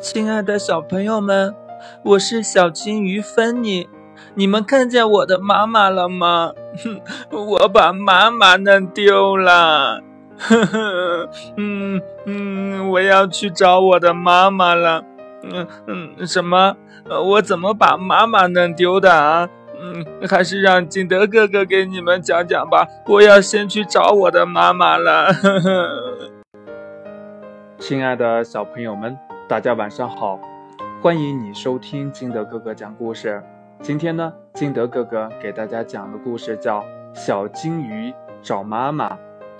亲爱的小朋友们，我是小金鱼芬妮。你们看见我的妈妈了吗？我把妈妈弄丢了。嗯嗯，我要去找我的妈妈了。嗯嗯，什么？我怎么把妈妈弄丢的啊？嗯，还是让金德哥哥给你们讲讲吧。我要先去找我的妈妈了。亲爱的小朋友们，大家晚上好，欢迎你收听金德哥哥讲故事。今天呢，金德哥哥给大家讲的故事叫《小金鱼找妈妈》，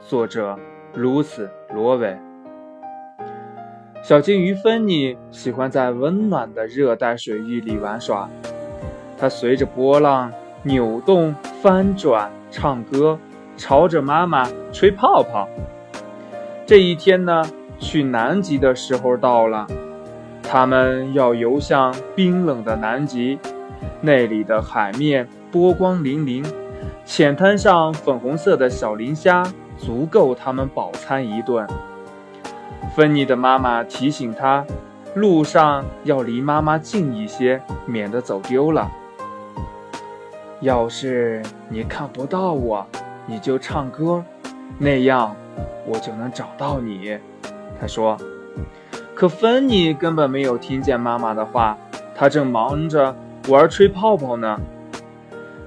作者卢斯·罗伟。小金鱼芬妮喜欢在温暖的热带水域里玩耍，它随着波浪扭动、翻转、唱歌，朝着妈妈吹泡泡。这一天呢？去南极的时候到了，他们要游向冰冷的南极，那里的海面波光粼粼，浅滩上粉红色的小磷虾足够他们饱餐一顿。芬妮的妈妈提醒他，路上要离妈妈近一些，免得走丢了。要是你看不到我，你就唱歌，那样我就能找到你。他说：“可芬妮根本没有听见妈妈的话，她正忙着玩吹泡泡呢。”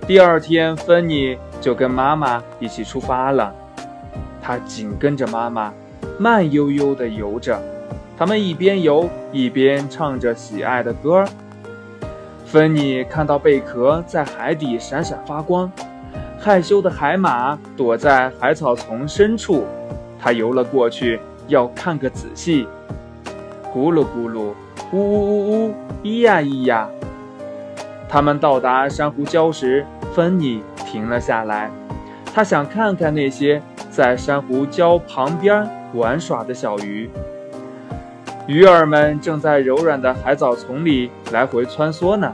第二天，芬妮就跟妈妈一起出发了。她紧跟着妈妈，慢悠悠地游着。他们一边游一边唱着喜爱的歌。芬妮看到贝壳在海底闪闪发光，害羞的海马躲在海草丛深处，她游了过去。要看个仔细，咕噜咕噜，呜呜呜呜，咿呀咿呀。他们到达珊瑚礁时，芬妮停了下来。她想看看那些在珊瑚礁旁边玩耍的小鱼。鱼儿们正在柔软的海藻丛里来回穿梭呢。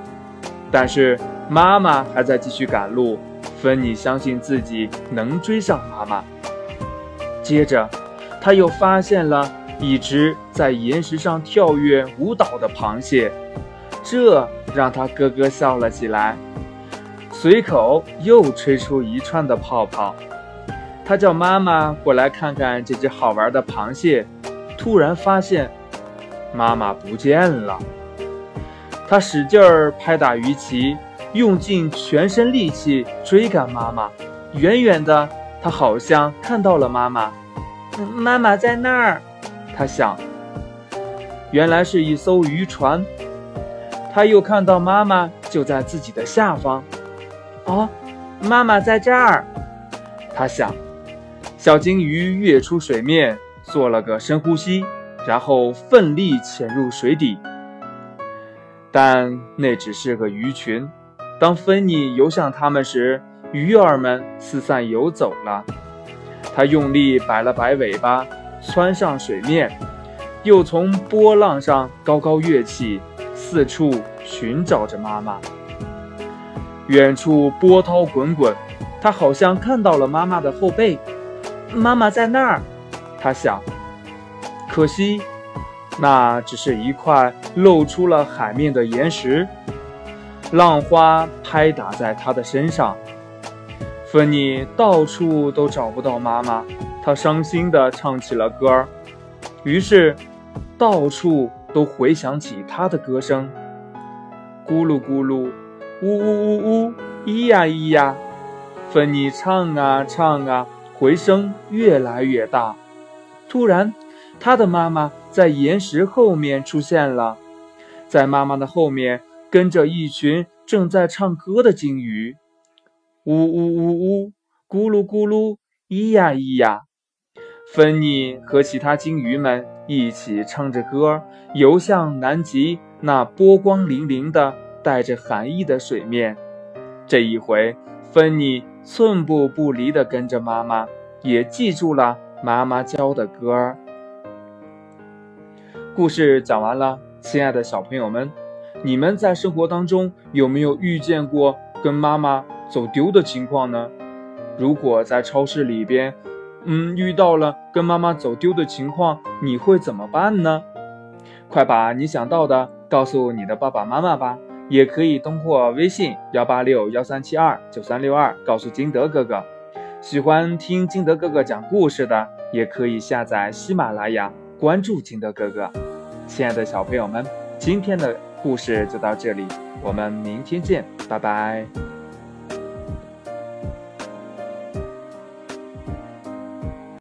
但是妈妈还在继续赶路。芬妮相信自己能追上妈妈。接着。他又发现了一只在岩石上跳跃舞蹈的螃蟹，这让他咯咯笑了起来，随口又吹出一串的泡泡。他叫妈妈过来看看这只好玩的螃蟹，突然发现妈妈不见了。他使劲儿拍打鱼鳍，用尽全身力气追赶妈妈。远远的，他好像看到了妈妈。妈妈在那儿，他想，原来是一艘渔船。他又看到妈妈就在自己的下方。哦，妈妈在这儿，他想。小金鱼跃出水面，做了个深呼吸，然后奋力潜入水底。但那只是个鱼群。当芬妮游向它们时，鱼儿们四散游走了。他用力摆了摆尾巴，窜上水面，又从波浪上高高跃起，四处寻找着妈妈。远处波涛滚滚，他好像看到了妈妈的后背。妈妈在那儿，他想。可惜，那只是一块露出了海面的岩石，浪花拍打在他的身上。芬妮到处都找不到妈妈，她伤心地唱起了歌儿。于是，到处都回响起她的歌声：咕噜咕噜，呜呜呜呜，咿呀咿呀。芬妮唱啊唱啊，回声越来越大。突然，她的妈妈在岩石后面出现了，在妈妈的后面跟着一群正在唱歌的鲸鱼。呜呜呜呜，咕噜咕噜，咿呀咿呀。芬妮和其他鲸鱼们一起唱着歌，游向南极那波光粼粼的、带着寒意的水面。这一回，芬妮寸步不离地跟着妈妈，也记住了妈妈教的歌。故事讲完了，亲爱的小朋友们，你们在生活当中有没有遇见过跟妈妈？走丢的情况呢？如果在超市里边，嗯，遇到了跟妈妈走丢的情况，你会怎么办呢？快把你想到的告诉你的爸爸妈妈吧。也可以通过微信幺八六幺三七二九三六二告诉金德哥哥。喜欢听金德哥哥讲故事的，也可以下载喜马拉雅，关注金德哥哥。亲爱的小朋友们，今天的故事就到这里，我们明天见，拜拜。